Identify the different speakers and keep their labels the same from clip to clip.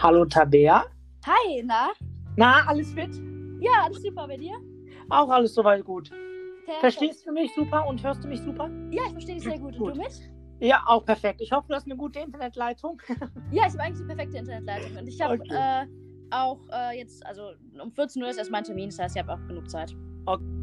Speaker 1: Hallo Tabea.
Speaker 2: Hi, na?
Speaker 1: Na, alles fit?
Speaker 2: Ja, alles super bei dir?
Speaker 1: Auch alles soweit gut.
Speaker 2: Perfekt.
Speaker 1: Verstehst du mich super und hörst du mich super?
Speaker 2: Ja, ich verstehe dich sehr gut.
Speaker 1: Gut.
Speaker 2: Und du mich?
Speaker 1: Ja, auch perfekt. Ich hoffe, du hast eine gute Internetleitung.
Speaker 2: Ja, ich habe eigentlich die perfekte Internetleitung. Und ich habe
Speaker 1: Okay.
Speaker 2: äh, auch äh, jetzt, also um 14 Uhr ist erst mein Termin, das heißt, ich habe auch genug Zeit.
Speaker 3: Audio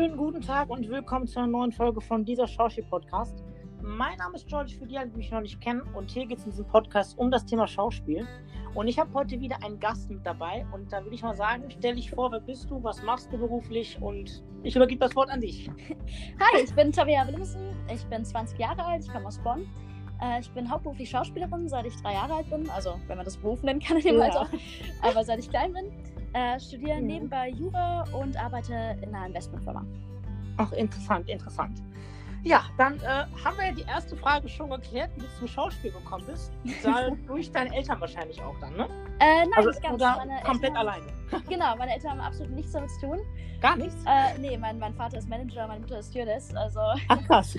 Speaker 1: wunderschönen guten Tag und willkommen zu einer neuen Folge von dieser Schauspiel-Podcast. Mein Name ist George, für die, die mich noch nicht kennen. Und hier geht es in diesem Podcast um das Thema Schauspiel. Und ich habe heute wieder einen Gast mit dabei. Und da würde ich mal sagen, stell dich vor, wer bist du, was machst du beruflich? Und ich übergebe das Wort an dich.
Speaker 2: Hi, ich bin Tabea Willemsen. Ich bin 20 Jahre alt, ich komme aus Bonn. Äh, ich bin hauptberuflich Schauspielerin, seit ich drei Jahre alt bin. Also, wenn man das Beruf nennen kann in dem
Speaker 1: Ja.
Speaker 2: Alter. Aber seit ich klein bin. Äh, studiere
Speaker 1: Ja.
Speaker 2: nebenbei Jura und arbeite in einer Investmentfirma.
Speaker 1: Ach, interessant, interessant. Ja, dann äh, haben wir ja die erste Frage schon geklärt, wie du zum Schauspiel gekommen bist. Durch deine Eltern wahrscheinlich auch dann, ne?
Speaker 2: Äh, nein,
Speaker 1: Also,
Speaker 2: nicht ganz.
Speaker 1: oder
Speaker 2: Meine
Speaker 1: komplett
Speaker 2: Eltern,
Speaker 1: alleine?
Speaker 2: Genau, meine Eltern haben absolut nichts damit zu tun.
Speaker 1: Gar nichts?
Speaker 2: Äh, nee, mein, mein Vater ist Manager, meine Mutter ist Stewardess. Also
Speaker 1: Ach, krass.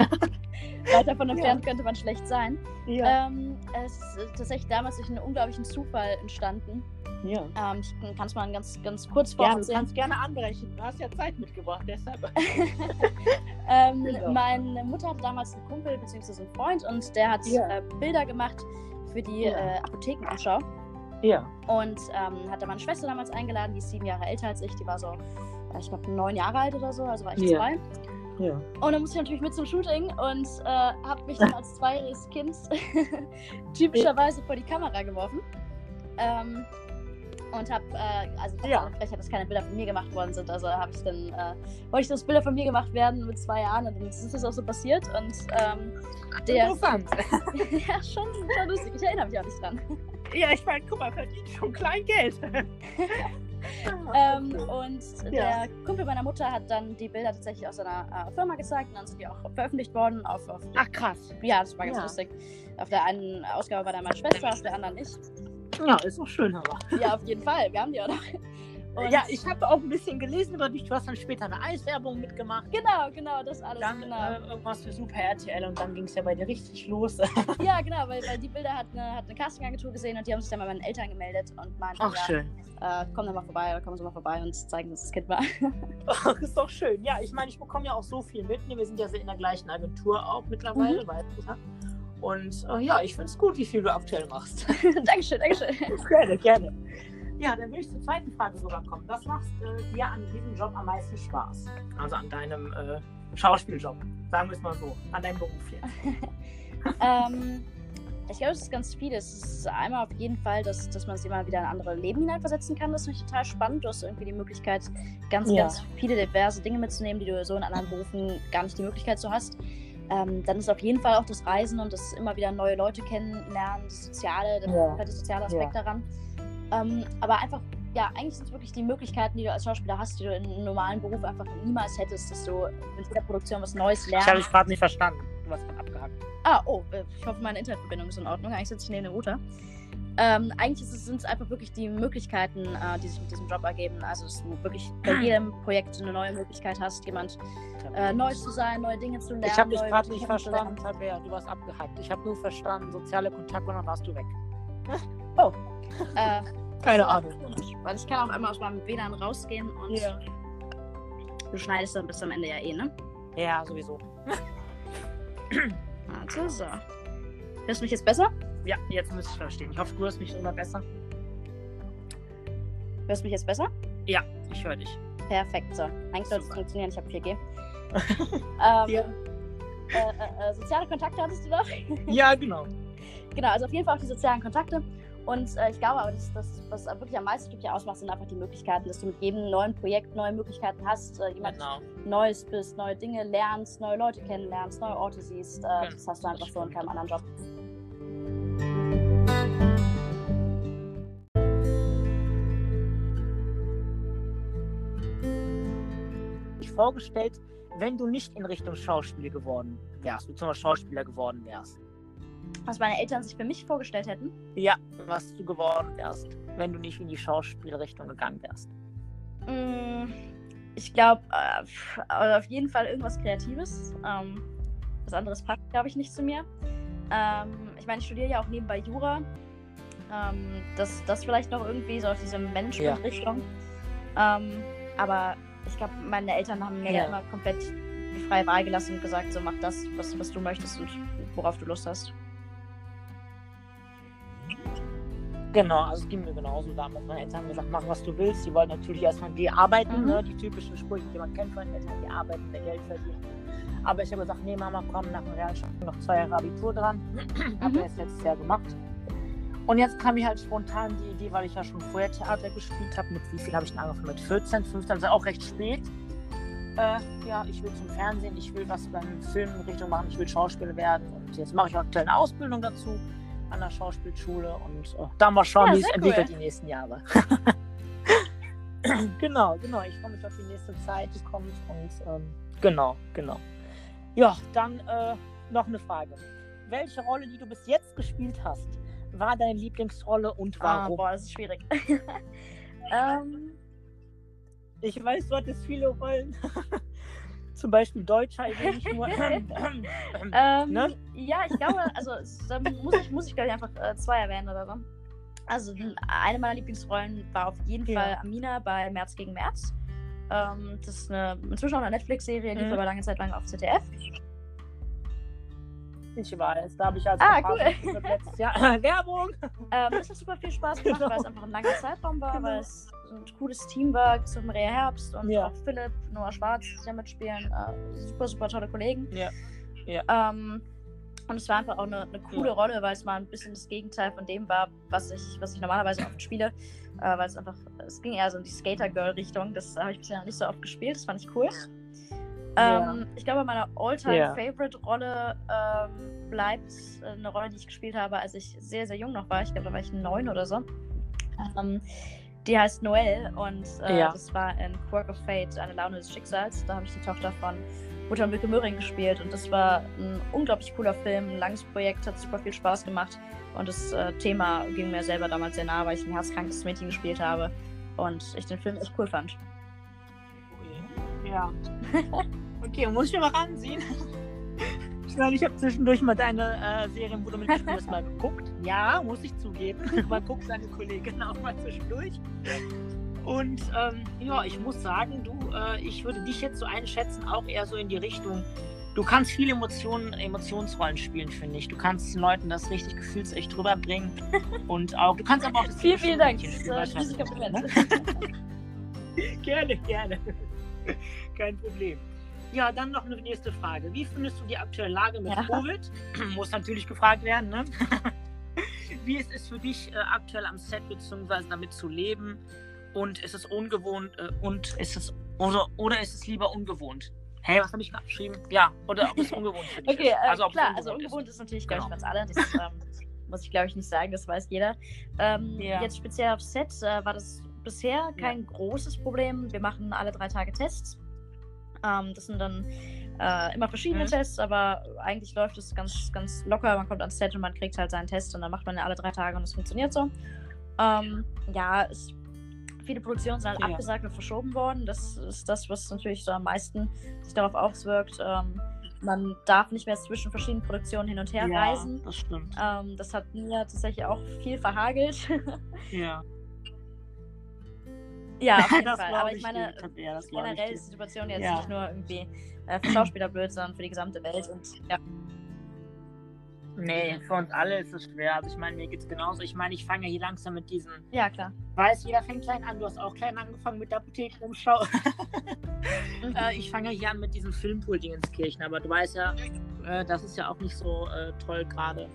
Speaker 2: weit davon entfernt könnte man schlecht sein.
Speaker 1: ja.
Speaker 2: Ähm, es ist äh, tatsächlich damals durch einen unglaublichen Zufall entstanden.
Speaker 1: ja.
Speaker 2: Ähm, ich kann es mal ganz, ganz kurz
Speaker 1: Ja, du kannst gerne anbrechen. Du hast ja Zeit mitgebracht, deshalb.
Speaker 2: ähm,
Speaker 1: Genau.
Speaker 2: Meine Mutter hatte damals einen Kumpel bzw. einen Freund und der hat
Speaker 1: Ja.
Speaker 2: äh, Bilder gemacht für die
Speaker 1: Ja.
Speaker 2: äh, Apothekenumschau.
Speaker 1: Ja.
Speaker 2: Und ähm, hat da meine Schwester damals eingeladen, die ist sieben Jahre älter als ich. Die war so, ich glaube, neun Jahre alt oder so, also war ich
Speaker 1: Ja.
Speaker 2: zwei.
Speaker 1: Ja.
Speaker 2: Und dann musste ich natürlich mit zum Shooting und äh, habe mich dann als zweijähriges Kind typischerweise vor die Kamera geworfen. Ähm, und habe, äh, also
Speaker 1: Ja.
Speaker 2: ja. frech, dass keine Bilder von mir gemacht worden sind. Also habe ich dann, äh, wollte ich, dass Bilder von mir gemacht werden mit zwei Jahren und dann ist das auch so passiert. Und ähm, der,
Speaker 1: Interessant.
Speaker 2: ja, schon, schon lustig. Ich erinnere mich auch nicht dran.
Speaker 1: Ja, ich meine, guck mal, verdient schon klein Geld.
Speaker 2: Ähm, und
Speaker 1: Ja.
Speaker 2: der Kumpel meiner Mutter hat dann die Bilder tatsächlich aus seiner äh, Firma gezeigt und dann sind die auch veröffentlicht worden auf, auf
Speaker 1: Ach, krass.
Speaker 2: Ja, das war ganz
Speaker 1: Ja.
Speaker 2: lustig. Auf der einen Ausgabe war dann meine Schwester, auf der anderen nicht.
Speaker 1: Ja, ist auch schön, aber.
Speaker 2: Ja, auf jeden Fall. Wir haben die auch noch. Und
Speaker 1: Ja, ich habe auch ein bisschen gelesen über dich. Du hast dann später eine Eiswerbung mitgemacht.
Speaker 2: Genau, genau, das alles.
Speaker 1: Dann
Speaker 2: genau.
Speaker 1: äh, irgendwas für Super RTL und dann ging es ja bei dir richtig los.
Speaker 2: Ja, genau, weil, weil die Bilder hat eine, hat eine Castingagentur gesehen und die haben sich dann bei meinen Eltern gemeldet und meinten,
Speaker 1: Ach,
Speaker 2: ja,
Speaker 1: schön.
Speaker 2: äh, komm dann mal vorbei oder kommen Sie mal vorbei und zeigen uns das Kind mal.
Speaker 1: Ach, ist doch schön. Ja, ich meine, ich bekomme ja auch so viel mit. Wir sind ja in der gleichen Agentur auch mittlerweile, weißt du ja. Und äh, ja, ich finde es gut, wie viel du aktuell machst.
Speaker 2: Dankeschön, Dankeschön.
Speaker 1: gerne, gerne. Ja, dann will ich zur zweiten Frage rüberkommen. Was macht äh, dir an diesem Job am meisten Spaß? Also an deinem äh, Schauspieljob. Sagen wir es mal so. An deinem Beruf jetzt.
Speaker 2: ähm, ich glaube, es ist ganz viel. Es ist einmal auf jeden Fall, dass, dass man sich immer wieder in andere Leben hineinversetzen kann. Das finde ich total spannend. Du hast irgendwie die Möglichkeit, ganz,
Speaker 1: Ja.
Speaker 2: ganz viele diverse Dinge mitzunehmen, die du so in anderen Berufen gar nicht die Möglichkeit so hast. Ähm, dann ist auf jeden Fall auch das Reisen und das immer wieder neue Leute kennenlernen, das Soziale, der
Speaker 1: Ja.
Speaker 2: komplette soziale Aspekt daran. Ähm, aber einfach, ja, eigentlich sind es wirklich die Möglichkeiten, die du als Schauspieler hast, die du in einem normalen Beruf einfach niemals hättest, dass du in jeder Produktion was Neues
Speaker 1: Ich habe
Speaker 2: lernst.
Speaker 1: dich gerade nicht verstanden. Du hast gerade abgehakt.
Speaker 2: Ah, oh, äh, ich hoffe, meine Internetverbindung ist in Ordnung. Eigentlich sitze ich neben dem Router. Ähm, eigentlich sind es einfach wirklich die Möglichkeiten, äh, die sich mit diesem Job ergeben. Also, dass du wirklich bei jedem Projekt eine neue Möglichkeit hast, jemand äh, neu zu sein, neue Dinge zu lernen.
Speaker 1: ich habe dich gerade nicht verstanden, Tabea. Du warst abgehakt. Ich habe nur verstanden, soziale Kontakte und dann warst du weg.
Speaker 2: Äh,
Speaker 1: Keine Ahnung.
Speaker 2: Weil ich kann auch einmal aus meinem WLAN rausgehen und
Speaker 1: Ja.
Speaker 2: du schneidest dann bis am Ende ja eh, ne?
Speaker 1: Ja, sowieso.
Speaker 2: Warte, so. Hörst du mich jetzt besser?
Speaker 1: Ja, jetzt müsste ich verstehen. Ich hoffe, du hörst mich immer besser.
Speaker 2: Hörst du mich jetzt besser?
Speaker 1: Ja, ich höre dich.
Speaker 2: Perfekt, so. Eigentlich sollte es funktionieren, ich habe 4G. ähm,
Speaker 1: Ja.
Speaker 2: äh, äh, äh, soziale Kontakte hattest du noch?
Speaker 1: Ja, genau.
Speaker 2: genau, also auf jeden Fall auch die sozialen Kontakte. Und äh, ich glaube aber, das, das, was wirklich am meisten wirklich ausmacht, sind einfach die Möglichkeiten, dass du mit jedem neuen Projekt neue Möglichkeiten hast, äh, jemand
Speaker 1: Genau.
Speaker 2: Neues bist, neue Dinge lernst, neue Leute kennenlernst, neue Orte siehst. Äh,
Speaker 1: Ja,
Speaker 2: das hast du einfach so in keinem anderen Job.
Speaker 1: Vorgestellt, wenn du nicht in Richtung Schauspiel geworden wärst, beziehungsweise Schauspieler geworden wärst?
Speaker 2: Was meine Eltern sich für mich vorgestellt hätten?
Speaker 1: Ja, was du geworden wärst, wenn du nicht in die Schauspielrichtung gegangen wärst.
Speaker 2: Mm, ich glaube, äh, auf jeden Fall irgendwas Kreatives. Ähm, was anderes passt, glaube ich, nicht zu mir. Ähm, ich meine, ich studiere ja auch nebenbei Jura. Ähm, das, das vielleicht noch irgendwie so auf diese Management-Richtung. Ja. Ähm, aber ich glaube, meine Eltern haben mir ja. immer komplett die freie Wahl gelassen und gesagt, so mach das, was, was du möchtest und worauf du Lust hast.
Speaker 1: Genau, also es ging mir genauso damals. Meine Eltern haben gesagt, mach was du willst. Sie wollten natürlich erstmal die arbeiten, mhm. ne? die typischen Sprüche, die man kennt von den Eltern, die arbeiten, der Geld verdienen. Aber ich habe gesagt, nee Mama, komm, nach dem Realschule noch zwei Jahre Abitur dran. Mhm. habe das letztes Jahr gemacht. Und jetzt kam mir halt spontan die Idee, weil ich ja schon vorher Theater gespielt habe. Mit wie viel habe ich denn angefangen? Mit 14, 15, also auch recht spät. Äh, ja, ich will zum Fernsehen, ich will was beim Film in Richtung machen, ich will Schauspieler werden. Und jetzt mache ich aktuell eine Ausbildung dazu an der Schauspielschule und äh, da mal schauen, ja, wie es cool. entwickelt die nächsten Jahre. genau, genau. Ich freue mich auf die nächste Zeit, die kommt und ähm, genau, genau. Ja, dann äh, noch eine Frage. Welche Rolle, die du bis jetzt gespielt hast, war deine Lieblingsrolle und ah, warum?
Speaker 2: Ah, boah, das ist schwierig. ähm,
Speaker 1: ich weiß, du hattest viele Rollen. Zum Beispiel Deutscher, ich nur.
Speaker 2: ähm, ne? Ja, ich glaube, also da muss ich, muss ich glaube ich einfach äh, zwei erwähnen oder so. Also eine meiner Lieblingsrollen war auf jeden ja. Fall Amina bei März gegen März. Ähm, das ist eine, inzwischen auch eine Netflix-Serie, die mhm. aber lange Zeit lang auf ZDF.
Speaker 1: Ich weiß, da habe ich als
Speaker 2: ah, cool.
Speaker 1: letztes Jahr Werbung.
Speaker 2: Ähm, es hat super viel Spaß gemacht, genau. weil es einfach ein langer Zeitraum war, genau. weil es ein cooles Team war. So Maria Herbst und ja. auch Philipp, Noah Schwarz, die da mitspielen. Äh, super, super tolle Kollegen.
Speaker 1: Ja. ja.
Speaker 2: Ähm, und es war einfach auch eine, eine coole ja. Rolle, weil es mal ein bisschen das Gegenteil von dem war, was ich, was ich normalerweise oft spiele. Äh, weil es einfach, es ging eher so in die Skater-Girl-Richtung. Das habe ich bisher noch nicht so oft gespielt. Das fand ich cool. Ja. Ähm, ich glaube, meine All-Time-Favorite-Rolle ähm, bleibt äh, eine Rolle, die ich gespielt habe, als ich sehr, sehr jung noch war. Ich glaube, da war ich neun oder so. Ähm, die heißt Noelle und äh, ja. das war in Quirk of Fate, eine Laune des Schicksals. Da habe ich die Tochter von Mutter Mücke Möhring gespielt und das war ein unglaublich cooler Film, ein langes Projekt, hat super viel Spaß gemacht und das äh, Thema ging mir selber damals sehr nah, weil ich ein herzkrankes Mädchen gespielt habe und ich den Film echt cool fand.
Speaker 1: Ja. Okay, muss ich mir mal ranziehen. Ich meine, ich habe zwischendurch mal deine äh, Serien, wo du mitgespielt hast, mal geguckt. Ja, muss ich zugeben. Man guckt seine Kollegin auch mal zwischendurch. Und ähm, ja, ich muss sagen, du, äh, ich würde dich jetzt so einschätzen, auch eher so in die Richtung. Du kannst viele Emotionen, Emotionsrollen spielen, finde ich. Du kannst den Leuten das richtig gefühlsecht rüberbringen. Und auch, du kannst aber auch das
Speaker 2: Vielen, vielen Dank. Das ist ein Kompliment.
Speaker 1: gerne, gerne. Kein Problem. Ja, dann noch eine nächste Frage. Wie findest du die aktuelle Lage mit ja. Covid? Muss natürlich gefragt werden, ne? Wie ist es für dich äh, aktuell am Set bzw. damit zu leben? Und ist es ungewohnt äh, und ist es oder, oder ist es lieber ungewohnt? Hey, was habe ich geschrieben? Ja, oder ob es ungewohnt für dich
Speaker 2: okay,
Speaker 1: ist.
Speaker 2: Also, äh, klar, ungewohnt also ungewohnt ist, ist natürlich, glaube genau. ich, ganz alle. Das ähm, muss ich, glaube ich, nicht sagen, das weiß jeder. Ähm, ja. Jetzt speziell auf Set äh, war das bisher kein ja. großes Problem. Wir machen alle drei Tage Tests. Ähm, das sind dann äh, immer verschiedene mhm. Tests, aber eigentlich läuft es ganz, ganz locker. Man kommt ans Set und man kriegt halt seinen Test und dann macht man ja alle drei Tage und es funktioniert so. Ähm, ja, es, viele Produktionen sind halt ja. abgesagt und verschoben worden. Das ist das, was natürlich so am meisten sich darauf auswirkt. Ähm, man darf nicht mehr zwischen verschiedenen Produktionen hin und her ja, reisen.
Speaker 1: Das stimmt.
Speaker 2: Ähm, das hat mir tatsächlich auch viel verhagelt.
Speaker 1: ja.
Speaker 2: Ja, auf jeden Fall. Aber ich meine, ja, generell ist die Situation jetzt ja. nicht nur irgendwie äh, für Schauspieler blöd, sondern für die gesamte Welt. Und ja.
Speaker 1: Nee, für uns alle ist es schwer. Also ich meine, mir geht es genauso. Ich meine, ich fange ja hier langsam mit diesen.
Speaker 2: Ja, klar.
Speaker 1: Weiß, jeder fängt klein an. Du hast auch klein angefangen mit der Apothekenumschau. mhm. äh, ich fange hier an mit diesem Filmpool-Dingenskirchen, aber du weißt ja, äh, das ist ja auch nicht so äh, toll gerade.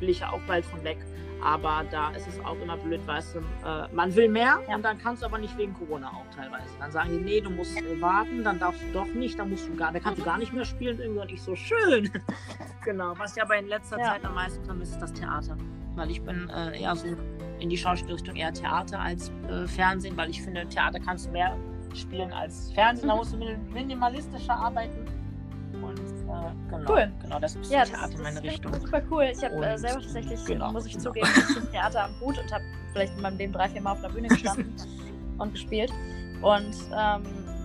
Speaker 1: Will ich ja auch bald von weg. Aber da ist es auch immer blöd, weißt du, äh, man will mehr ja. und dann kannst du aber nicht wegen Corona auch teilweise. Dann sagen die, nee, du musst warten, dann darfst du doch nicht, dann musst du gar, dann kannst du gar nicht mehr spielen irgendwie und ich so schön. genau, was ja aber in letzter ja. Zeit am meisten vermisst, ist das Theater. Weil ich bin äh, eher so in die Schauspielrichtung eher Theater als äh, Fernsehen, weil ich finde, Theater kannst du mehr spielen als Fernsehen. Da musst du minimalistischer arbeiten. Äh, genau,
Speaker 2: Cool.
Speaker 1: genau, das ist
Speaker 2: Ja, das,
Speaker 1: Theater
Speaker 2: das
Speaker 1: in meine Richtung.
Speaker 2: super cool. Ich habe äh, selber tatsächlich,
Speaker 1: genau,
Speaker 2: muss ich
Speaker 1: genau.
Speaker 2: zugeben, ein bisschen Theater am Hut und habe vielleicht in meinem Leben drei, vier Mal auf der Bühne gestanden und gespielt. Und ähm,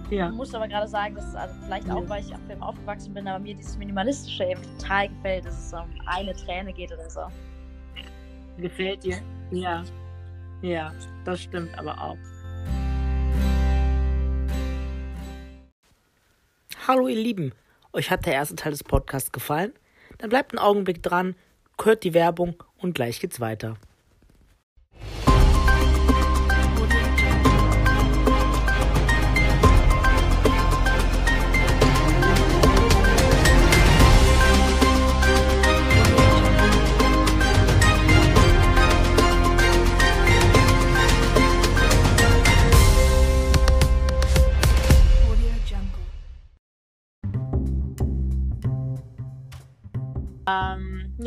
Speaker 1: Ja.
Speaker 2: muss aber gerade sagen, dass also vielleicht
Speaker 1: Ja.
Speaker 2: auch, weil ich am Film aufgewachsen bin, aber mir dieses Minimalistische eben total gefällt, dass es um eine Träne geht oder so.
Speaker 1: Gefällt dir? Ja. Ja, das stimmt aber auch. Hallo ihr Lieben, euch hat der erste Teil des Podcasts gefallen? Dann bleibt einen Augenblick dran, hört die Werbung und gleich geht's weiter.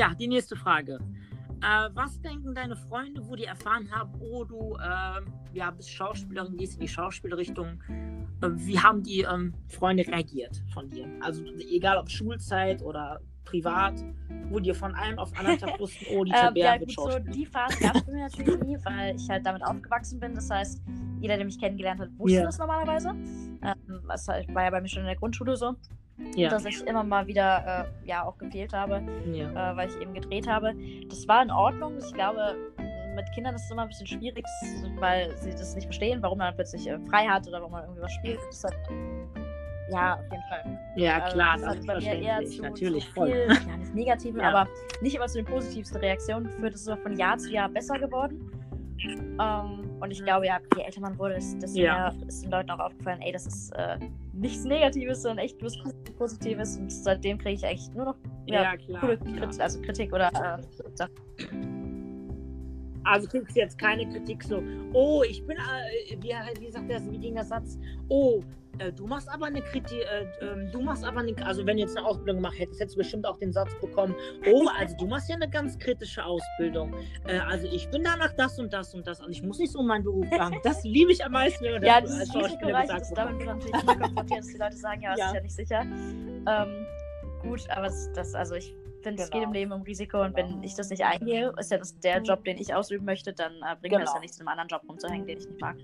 Speaker 1: Ja, die nächste Frage. Äh, was denken deine Freunde, wo die erfahren haben, oh, du ähm, ja, bist Schauspielerin, gehst in die Schauspielrichtung? Äh, wie haben die ähm, Freunde reagiert von dir? Also egal ob Schulzeit oder privat, wo die von einem auf anderen Tag wussten, oh, die
Speaker 2: Ähm,
Speaker 1: Tabea
Speaker 2: ja,
Speaker 1: wird
Speaker 2: gut, so die Phase gab es bei mir natürlich nie, weil ich halt damit aufgewachsen bin. Das heißt, jeder, der mich kennengelernt hat, wusste
Speaker 1: Ja.
Speaker 2: das normalerweise. Ähm, das war ja bei mir schon in der Grundschule so,
Speaker 1: Ja,
Speaker 2: dass ich immer mal wieder äh, ja auch gefehlt habe.
Speaker 1: ja.
Speaker 2: äh, weil ich eben gedreht habe. Das war in Ordnung. Ich glaube, mit Kindern ist es immer ein bisschen schwierig, weil sie das nicht verstehen, warum man plötzlich äh, frei hat oder warum man irgendwie was spielt. Das hat, ja, auf jeden Fall.
Speaker 1: ja,
Speaker 2: Also,
Speaker 1: klar,
Speaker 2: das
Speaker 1: das
Speaker 2: hat
Speaker 1: ist
Speaker 2: bei mir eher zu,
Speaker 1: Natürlich,
Speaker 2: zu
Speaker 1: voll.
Speaker 2: viel, ja, nicht negativen,
Speaker 1: Ja.
Speaker 2: aber nicht immer zu den positivsten Reaktionen geführt. Es ist von Jahr zu Jahr besser geworden. Ähm, und ich glaube, ja, je älter man wurde, desto
Speaker 1: Ja.
Speaker 2: mehr ist den Leuten auch aufgefallen, ey, das ist äh, nichts Negatives, sondern echt was Positives. Und seitdem kriege ich eigentlich nur noch ja,
Speaker 1: Ja,
Speaker 2: coole. Krit also Kritik oder äh, Sachen.
Speaker 1: Also kriegst jetzt keine Kritik so, oh, ich bin, äh, wie, wie sagt der, wie ging der Satz? Oh, äh, du machst aber eine Kritik, äh, ähm, du machst aber eine, also wenn du jetzt eine Ausbildung gemacht hättest, hättest du bestimmt auch den Satz bekommen, oh, also du machst ja eine ganz kritische Ausbildung. Äh, also ich bin danach das und das und das und ich muss nicht so meinen Beruf sagen. Das liebe ich am meisten, wenn man
Speaker 2: Ja,
Speaker 1: das
Speaker 2: dieses
Speaker 1: als Schauspieler gesagt
Speaker 2: ist damit wird natürlich immer konfrontiert, dass die Leute sagen, ja, das
Speaker 1: Ja.
Speaker 2: ist ja nicht sicher. Ähm, gut, aber das, das also ich finde, es geht
Speaker 1: Genau.
Speaker 2: im Leben um Risiko und
Speaker 1: Genau.
Speaker 2: wenn ich das nicht eingehe, ist ja das der Job, den ich ausüben möchte, dann äh, bringt mir das
Speaker 1: Genau.
Speaker 2: ja nichts, in einem anderen Job rumzuhängen, den ich nicht mag.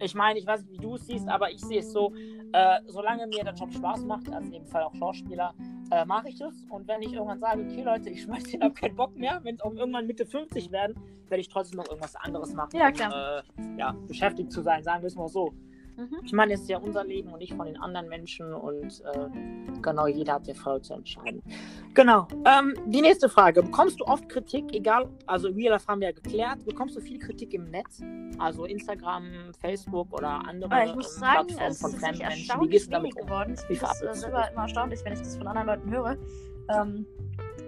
Speaker 1: Ich meine, ich weiß nicht, wie du es siehst, aber ich sehe es so, äh, solange mir der Job Spaß macht, also in dem Fall auch Schauspieler, äh, mache ich es. Und wenn ich irgendwann sage, okay Leute, ich schmeiß den hab keinen Bock mehr, wenn es auch irgendwann Mitte 50 werden, werde ich trotzdem noch irgendwas anderes machen,
Speaker 2: Ja,
Speaker 1: um
Speaker 2: klar.
Speaker 1: äh, ja, beschäftigt zu sein, sagen wir es mal so.
Speaker 2: Mhm.
Speaker 1: Ich meine, es ist ja unser Leben und nicht von den anderen Menschen und äh, genau, jeder hat ja voll zu entscheiden. Genau. Ähm, die nächste Frage. Bekommst du oft Kritik, egal, also Real Life haben wir ja geklärt, bekommst du viel Kritik im Netz? Also Instagram, Facebook oder andere
Speaker 2: Aber ich muss
Speaker 1: ähm,
Speaker 2: sagen,
Speaker 1: Plattformen
Speaker 2: es
Speaker 1: von
Speaker 2: ist
Speaker 1: fremden Menschen? Wie gehst du damit um?
Speaker 2: geworden. Ich finde das selber immer erstaunlich, wenn ich das von anderen Leuten höre. Ähm,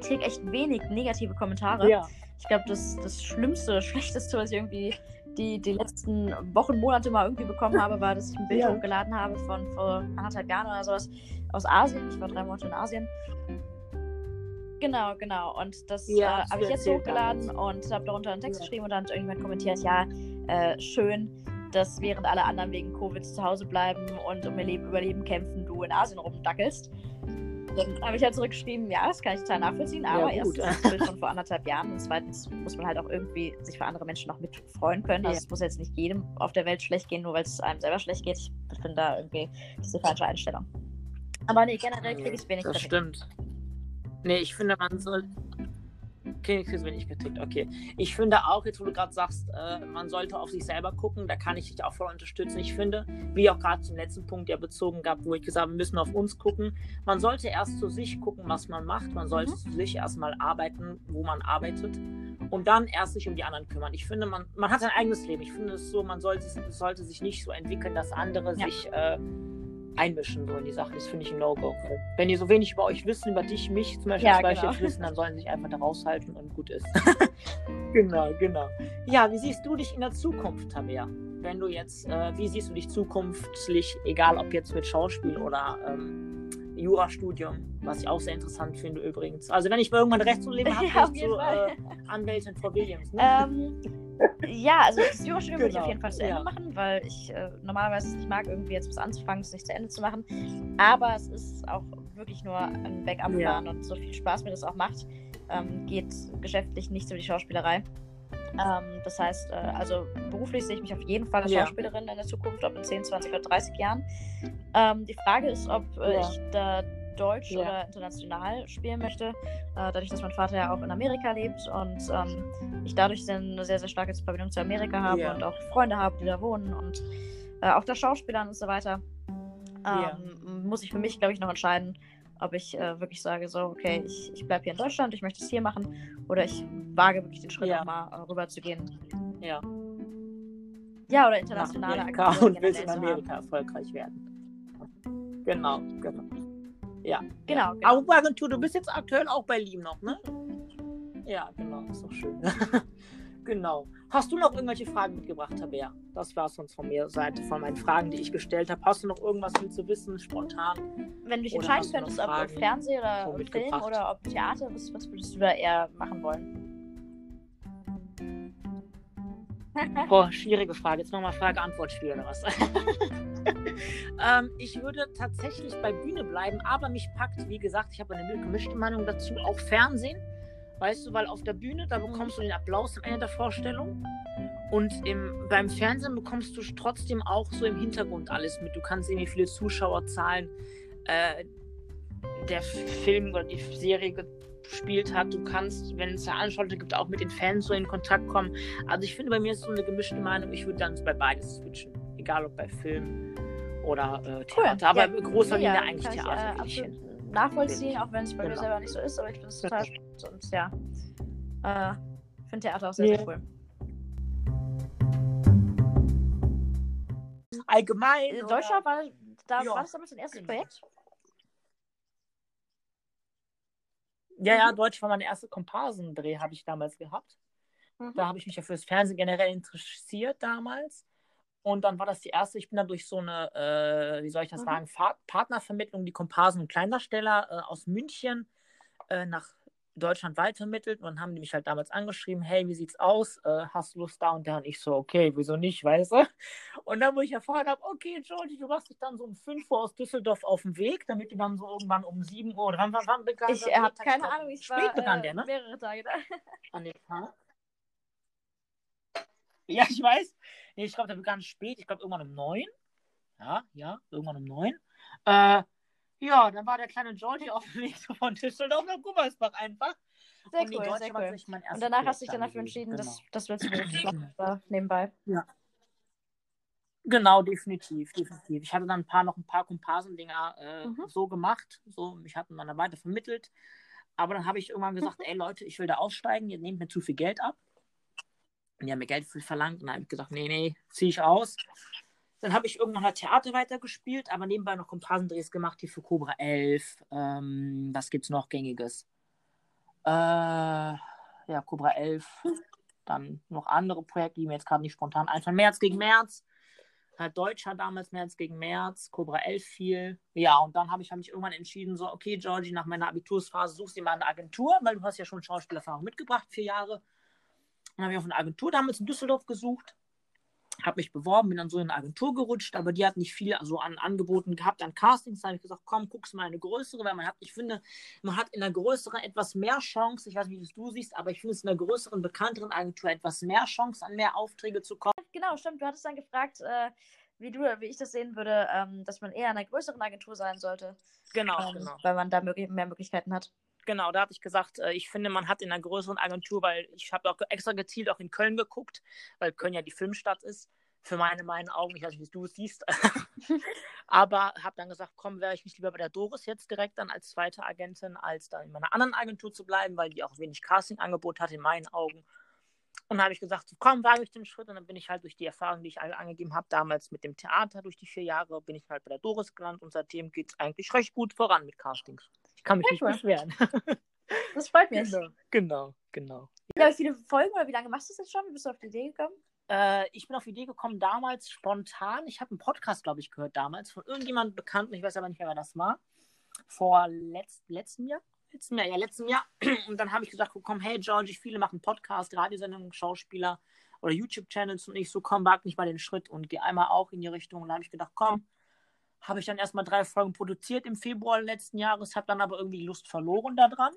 Speaker 2: ich kriege echt wenig negative Kommentare.
Speaker 1: Ja.
Speaker 2: Ich glaube, das, das Schlimmste, Schlechteste, was ich irgendwie die, die letzten Wochen, Monate mal irgendwie bekommen habe, war, dass ich ein Bild
Speaker 1: Ja.
Speaker 2: hochgeladen habe von vor anderthalb Jahren oder sowas aus Asien. Ich war drei Monate in Asien. Genau, genau. Und das
Speaker 1: Ja,
Speaker 2: äh, habe ich jetzt hochgeladen und habe darunter einen Text
Speaker 1: Ja.
Speaker 2: geschrieben und dann hat irgendjemand kommentiert, ja, äh, schön, dass während alle anderen wegen Covid zu Hause bleiben und um ihr Leben überleben kämpfen, du in Asien rumdackelst. Dann habe ich halt zurückgeschrieben, ja, das kann ich total nachvollziehen, aber
Speaker 1: Ja,
Speaker 2: erstens Bild von vor anderthalb Jahren und zweitens muss man halt auch irgendwie sich für andere Menschen noch mit freuen können. Also
Speaker 1: Ja.
Speaker 2: es muss jetzt nicht jedem auf der Welt schlecht gehen, nur weil es einem selber schlecht geht. Ich finde da irgendwie das ist die falsche Einstellung. Aber nee, generell kriege ich wenig
Speaker 1: Das
Speaker 2: Kritik.
Speaker 1: stimmt. Nee, ich finde, man soll. Okay, ich krieg's wenig Kritik, okay. Ich finde auch, jetzt wo du gerade sagst, äh, man sollte auf sich selber gucken, da kann ich dich auch voll unterstützen. Ich finde, wie auch gerade zum letzten Punkt ja bezogen gab, wo ich gesagt habe, wir müssen auf uns gucken. Man sollte erst zu sich gucken, was man macht. Man sollte
Speaker 2: Mhm.
Speaker 1: zu sich erstmal arbeiten, wo man arbeitet. Und dann erst sich um die anderen kümmern. Ich finde, man, man hat sein eigenes Leben. Ich finde es so, man sollte, sollte sich nicht so entwickeln, dass andere
Speaker 2: Ja.
Speaker 1: sich äh, einmischen so in die Sache. Das finde ich ein No-Go. Wenn die so wenig über euch wissen, über dich, mich zum Beispiel
Speaker 2: Ja,
Speaker 1: als Beispiel
Speaker 2: genau.
Speaker 1: jetzt wissen, dann sollen sie sich einfach da raushalten und gut ist. genau, genau. Ja, wie siehst du dich in der Zukunft, Tabea? Wenn du jetzt, äh, wie siehst du dich zukünftig, egal ob jetzt mit Schauspiel oder ähm, Jurastudium, was ich auch sehr interessant finde übrigens. Also wenn ich mal irgendwann Rechtsleben habe,
Speaker 2: Ja,
Speaker 1: ja,
Speaker 2: auf
Speaker 1: zu äh, Anwältin Frau Williams. Ne?
Speaker 2: Ähm, ja, also das Jurastudium würde ich auf
Speaker 1: Genau,
Speaker 2: jeden Fall zu Ende
Speaker 1: ja.
Speaker 2: machen, weil ich äh, normalerweise es nicht mag, irgendwie jetzt was anzufangen, es nicht zu Ende zu machen. Aber es ist auch wirklich nur ein Backup-Plan und so viel Spaß mir das auch macht, ähm, geht geschäftlich nicht über die Schauspielerei. Ähm, das heißt, äh, also beruflich sehe ich mich auf jeden Fall als
Speaker 1: Ja.
Speaker 2: Schauspielerin in der Zukunft, ob in 10, 20 oder 30 Jahren. Ähm, die Frage ist, ob äh,
Speaker 1: Ja.
Speaker 2: ich da Deutsch
Speaker 1: Ja.
Speaker 2: oder international spielen möchte, äh, dadurch, dass mein Vater ja auch in Amerika lebt und ähm, ich dadurch eine sehr, sehr starke Verbindung zu Amerika habe und auch Freunde habe, die da wohnen und äh, auch da Schauspielern und so weiter. Ähm. Muss ich für mich, glaube ich, noch entscheiden, ob ich äh, wirklich sage, so, okay, ich, ich bleibe hier in Deutschland, ich möchte es hier machen oder ich wage wirklich den Schritt
Speaker 1: Ja.
Speaker 2: auch mal äh, rüber zu gehen.
Speaker 1: ja,
Speaker 2: Ja, oder internationale
Speaker 1: Amerika
Speaker 2: Agenturen
Speaker 1: und willst in
Speaker 2: zu haben.
Speaker 1: Amerika erfolgreich werden. Genau, genau. Ja.
Speaker 2: Genau,
Speaker 1: Ja.
Speaker 2: genau.
Speaker 1: Aber Agentur, du bist jetzt aktuell auch bei Lieben noch, ne? Ja, genau, ist doch schön. genau. Hast du noch irgendwelche Fragen mitgebracht, Tabea? Das war es sonst von mir Seite, von meinen Fragen, die ich gestellt habe. Hast du noch irgendwas du wissen, spontan?
Speaker 2: Wenn du dich entscheiden könntest, ob
Speaker 1: Fragen
Speaker 2: Fernsehen oder Film oder ob Theater, was, was würdest du da eher machen wollen?
Speaker 1: Boah, schwierige Frage. Jetzt nochmal Frage-Antwort-Spiel oder was? ähm, ich würde tatsächlich bei Bühne bleiben, aber mich packt, wie gesagt, ich habe eine gemischte Meinung dazu, auch Fernsehen. Weißt du, weil auf der Bühne, da bekommst du den Applaus am Ende der Vorstellung. Und im, beim Fernsehen bekommst du trotzdem auch so im Hintergrund alles mit. Du kannst sehen, wie viele Zuschauerzahlen äh, der Film oder die Serie gespielt hat. Du kannst, wenn es Veranstaltungen gibt, auch mit den Fans so in Kontakt kommen. Also ich finde, bei mir ist so eine gemischte Meinung. Ich würde dann bei beides switchen. Egal ob bei Film oder äh, Theater. Aber
Speaker 2: Ja,
Speaker 1: großer
Speaker 2: ja,
Speaker 1: Linie eigentlich
Speaker 2: kann ich,
Speaker 1: Theater.
Speaker 2: äh,
Speaker 1: ich hin.
Speaker 2: absolut nachvollziehen, auch wenn es bei mir
Speaker 1: Genau.
Speaker 2: selber nicht so ist, aber ich finde es total spannend und ja. Äh, finde Theater auch sehr,
Speaker 1: Ja.
Speaker 2: sehr cool.
Speaker 1: Allgemein.
Speaker 2: Äh, Deutschland war, da
Speaker 1: Ja.
Speaker 2: war das damals dein erstes. Projekt?
Speaker 1: Ja, ja,
Speaker 2: Mhm.
Speaker 1: Deutsch war mein erster Komparsendreh, habe ich damals gehabt.
Speaker 2: Mhm.
Speaker 1: Da habe ich mich ja fürs Fernsehen generell interessiert damals. Und dann war das die erste, ich bin dann durch so eine, äh, wie soll ich das
Speaker 2: Mhm.
Speaker 1: sagen, Fa Partnervermittlung, die Komparsen und Kleindarsteller äh, aus München äh, nach Deutschland weitermittelt. Und dann haben die mich halt damals angeschrieben, hey, wie sieht's aus? Äh, hast du Lust da und da? Und ich so, okay, wieso nicht, weißt du? Und dann, wo ich erfahren habe, okay, Georgie, du machst dich dann so um 5 Uhr aus Düsseldorf auf den Weg, damit du dann so irgendwann um 7 Uhr, oder wann, wann, wann begann
Speaker 2: Ich
Speaker 1: der
Speaker 2: habe keine Ahnung, ich
Speaker 1: spät
Speaker 2: war
Speaker 1: begann
Speaker 2: äh,
Speaker 1: der, ne?
Speaker 2: mehrere Tage da.
Speaker 1: An dem Tag. Ja, ich weiß. Nee, ich glaube, der begann spät. Ich glaube, irgendwann um neun. Ja, ja, irgendwann um neun. Äh, ja, dann war der kleine Georgie auf dem Weg von Düsseldorf nach Gummersbach einfach.
Speaker 2: Sehr
Speaker 1: Und
Speaker 2: cool, sehr
Speaker 1: war
Speaker 2: cool. Und danach hast du dich dann dafür entschieden,
Speaker 1: genau.
Speaker 2: das, das willst du wirklich machen, da nebenbei.
Speaker 1: Genau, definitiv, definitiv. Ich hatte dann ein paar noch ein paar Komparsendinger äh,
Speaker 2: Mhm.
Speaker 1: so gemacht, so mich hatten dann weiter vermittelt. Aber dann habe ich irgendwann gesagt,
Speaker 2: Mhm.
Speaker 1: ey Leute, ich will da aussteigen, ihr nehmt mir zu viel Geld ab. Und die haben mir Geld verlangt und dann habe ich gesagt, nee, nee, ziehe ich aus. Dann habe ich irgendwann halt Theater weitergespielt, aber nebenbei noch Komparsendrehs gemacht, hier für Cobra 11. Ähm, was gibt's noch gängiges? Äh, ja, Cobra 11. Dann noch andere Projekte, die mir jetzt gerade nicht spontan einfallen. März gegen März. Halt Deutscher damals, März gegen März. Cobra 11 viel. Ja, und dann habe ich hab mich irgendwann entschieden, so, okay, Georgie, nach meiner Abitursphase suchst du dir mal eine Agentur, weil du hast ja schon Schauspielerfahrung mitgebracht, vier Jahre. Dann habe ich auf eine Agentur damals in Düsseldorf gesucht habe mich beworben, bin dann so in eine Agentur gerutscht, aber die hat nicht viel also an Angeboten gehabt, an Castings. Da habe ich gesagt, komm, guckst mal eine größere, weil man hat, ich finde, man hat in einer größeren etwas mehr Chance, ich weiß nicht, wie es du siehst, aber ich finde es in einer größeren, bekannteren Agentur etwas mehr Chance, an mehr Aufträge zu kommen.
Speaker 2: Genau, stimmt. Du hattest dann gefragt, äh, wie du, wie ich das sehen würde, ähm, dass man eher in einer größeren Agentur sein sollte,
Speaker 1: Genau,
Speaker 2: ähm,
Speaker 1: genau.
Speaker 2: weil man da möglich mehr Möglichkeiten hat.
Speaker 1: Genau, da hatte ich gesagt, äh, ich finde, man hat in einer größeren Agentur, weil ich habe auch extra gezielt auch in Köln geguckt, weil Köln ja die Filmstadt ist. Für meine, meinen Augen, ich weiß nicht, wie du es siehst. Aber habe dann gesagt, komm, wäre ich nicht lieber bei der Doris jetzt direkt dann als zweite Agentin, als dann in meiner anderen Agentur zu bleiben, weil die auch wenig Casting-Angebot hat in meinen Augen. Und dann habe ich gesagt, komm, wage ich den Schritt. Und dann bin ich halt durch die Erfahrung, die ich angegeben habe, damals mit dem Theater, durch die vier Jahre, bin ich halt bei der Doris gelandet und seitdem geht es eigentlich recht gut voran mit Castings. Ich kann mich
Speaker 2: Sehr
Speaker 1: nicht
Speaker 2: cool.
Speaker 1: beschweren.
Speaker 2: Das freut mich.
Speaker 1: Genau, genau, genau.
Speaker 2: Ja, wie viele Folgen oder wie lange machst du das jetzt schon? Wie bist du auf die Idee gekommen?
Speaker 1: Äh, ich bin auf die Idee gekommen, damals spontan. Ich habe einen Podcast, glaube ich, gehört damals von irgendjemandem Bekannten. Ich weiß aber nicht mehr, wer das war. vor letzt, letztem Jahr. Letzten Jahr, ja, letzten Jahr. Und dann habe ich gesagt, komm, hey Georgie, viele machen Podcast, Radiosendungen, Schauspieler oder YouTube-Channels und ich so, komm, wag nicht mal den Schritt und geh einmal auch in die Richtung. Und da habe ich gedacht, komm, habe ich dann erstmal drei Folgen produziert im Februar letzten Jahres, habe dann aber irgendwie Lust verloren daran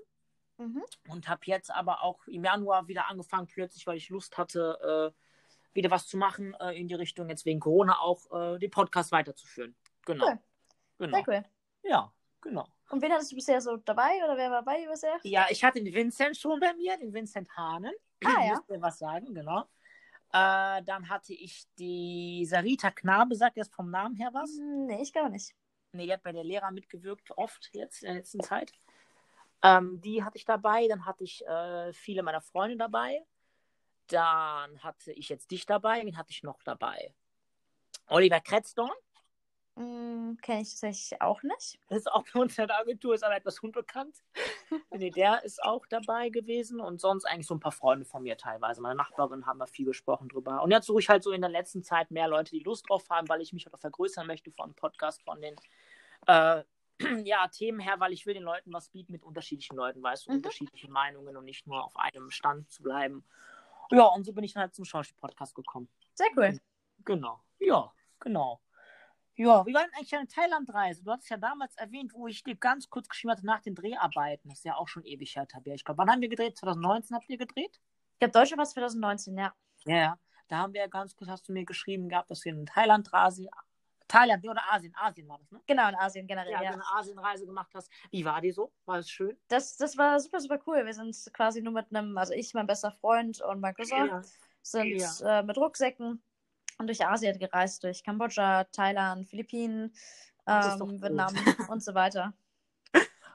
Speaker 2: Mhm.
Speaker 1: und habe jetzt aber auch im Januar wieder angefangen, plötzlich, weil ich Lust hatte, äh, wieder was zu machen äh, in die Richtung, jetzt wegen Corona auch äh, den Podcast weiterzuführen. Genau.
Speaker 2: Cool.
Speaker 1: Genau.
Speaker 2: Sehr cool.
Speaker 1: Ja, genau.
Speaker 2: Und wen hattest du bisher so dabei oder wer war bei dir bisher?
Speaker 1: Ja, ich hatte den Vincent schon bei mir, den Vincent Hahnen.
Speaker 2: Ah, ja.
Speaker 1: Müsst ihr was sagen, genau. Äh, dann hatte ich die Sarita Knabe, sagt jetzt vom Namen her was?
Speaker 2: Nee, ich glaube nicht.
Speaker 1: Nee, die hat bei der Lehrer mitgewirkt, oft jetzt in der letzten Zeit. Ähm, die hatte ich dabei. Dann hatte ich äh, viele meiner Freunde dabei. Dann hatte ich jetzt dich dabei. Wen hatte ich noch dabei? Oliver Kretzdorn.
Speaker 2: Hm, Kenne ich tatsächlich auch nicht.
Speaker 1: Das ist auch bei uns in der Agentur, ist aber etwas unbekannt. nee, der ist auch dabei gewesen. Und sonst eigentlich so ein paar Freunde von mir teilweise. Meine Nachbarin haben wir viel gesprochen drüber. Und jetzt suche ich halt so in der letzten Zeit mehr Leute, die Lust drauf haben, weil ich mich halt auch vergrößern möchte von Podcast, von den äh, ja, Themen her, weil ich will den Leuten was bieten mit unterschiedlichen Leuten, weißt du,
Speaker 2: Mhm.
Speaker 1: unterschiedliche Meinungen und nicht nur auf einem Stand zu bleiben. Ja, und so bin ich dann halt zum Schauspiel-Podcast gekommen.
Speaker 2: Sehr cool.
Speaker 1: Genau. Ja, genau. Ja, wie war denn eigentlich deine Thailand-Reise? Du hattest ja damals erwähnt, wo ich dir ganz kurz geschrieben hatte nach den Dreharbeiten. Das ist ja auch schon ewig her, Tabea. Ich glaube, wann haben wir gedreht? 2019 habt ihr gedreht?
Speaker 2: Ich glaube, Deutschland war es 2019, ja.
Speaker 1: Ja, ja. Da haben wir ja ganz kurz, hast du mir geschrieben gehabt, dass wir in Thailand, Rasi, Thailand oder Asien, Asien war das, ne?
Speaker 2: Genau, in Asien generell,
Speaker 1: Ja,
Speaker 2: ja.
Speaker 1: eine Asienreise gemacht hast. Wie war die so? War es schön?
Speaker 2: Das, das war super, super cool. Wir sind quasi nur mit einem, also ich, mein bester Freund und mein Cousin, sind äh, mit Rucksäcken und durch Asien gereist, durch Kambodscha, Thailand, Philippinen, ähm. Vietnam und so weiter.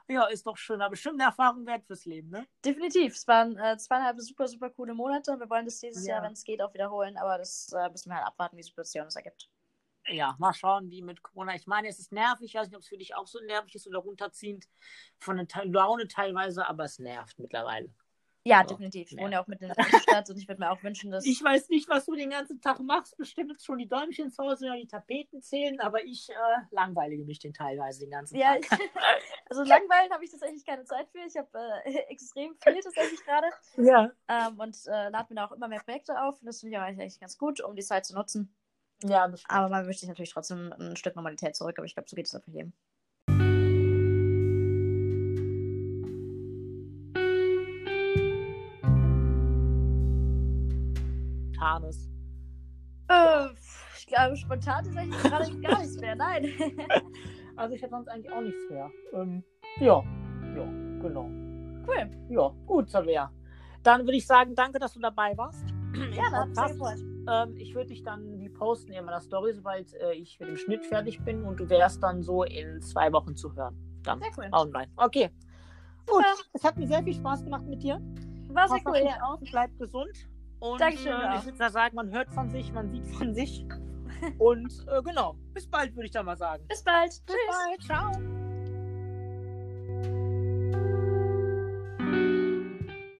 Speaker 1: Ja, ist doch schön. Aber bestimmt eine Erfahrung wert fürs Leben, ne?
Speaker 2: Definitiv. Es waren äh, zweieinhalb super, super coole Monate. Wir wollen das dieses
Speaker 1: Ja.
Speaker 2: Jahr, wenn es geht, auch wiederholen, aber das äh, müssen wir halt abwarten, wie die Situation es ergibt.
Speaker 1: Ja, mal schauen, wie mit Corona. Ich meine, es ist nervig. Ich weiß nicht, ob es für dich auch so nervig ist oder runterziehend von der Laune teilweise, aber es nervt mittlerweile.
Speaker 2: Ja,
Speaker 1: Ja.
Speaker 2: definitiv. Ich
Speaker 1: Ja.
Speaker 2: wohne ja auch mitten in der Innenstadt und ich würde mir auch wünschen, dass.
Speaker 1: Ich weiß nicht, was du den ganzen Tag machst. Bestimmt schon die Däumchen zu Hause oder die Tapeten zählen, aber ich äh, langweilige mich den teilweise den ganzen
Speaker 2: ja,
Speaker 1: Tag.
Speaker 2: ich, also langweilen habe ich tatsächlich keine Zeit für. Ich habe äh, extrem viel tatsächlich gerade
Speaker 1: Ja.
Speaker 2: ähm, und äh, lade mir da auch immer mehr Projekte auf. Und das finde ich auch eigentlich ganz gut, um die Zeit zu nutzen.
Speaker 1: Ja, das stimmt.
Speaker 2: Aber man wünscht sich natürlich trotzdem ein Stück Normalität zurück, aber ich glaube, so geht es einfach jedem.
Speaker 1: Tanes.
Speaker 2: Äh, ich glaube, spontan tatsächlich gerade gar nichts mehr. Nein.
Speaker 1: Also ich hätte sonst eigentlich auch nichts mehr. Ähm, ja, ja, genau.
Speaker 2: cool.
Speaker 1: Ja, gut, Savea. Dann würde ich sagen, danke, dass du dabei warst. Podcast.
Speaker 2: gefreut.
Speaker 1: Ähm, ich würde dich dann wie posten in meiner Story, sobald äh, ich mit dem Schnitt fertig bin und du wärst dann so in zwei Wochen zu hören. Dann
Speaker 2: Sehr cool.
Speaker 1: online. Okay. Gut,
Speaker 2: Super.
Speaker 1: es hat mir sehr viel Spaß gemacht mit dir.
Speaker 2: War sehr cool, ja.
Speaker 1: auf, bleib gesund. Und
Speaker 2: Dankeschön,
Speaker 1: äh, ich würde sagen, man hört von sich, man sieht von sich. und äh, genau, bis bald, würde ich da mal sagen.
Speaker 2: Bis bald.
Speaker 1: Bis
Speaker 2: Tschüss.
Speaker 1: bald, ciao.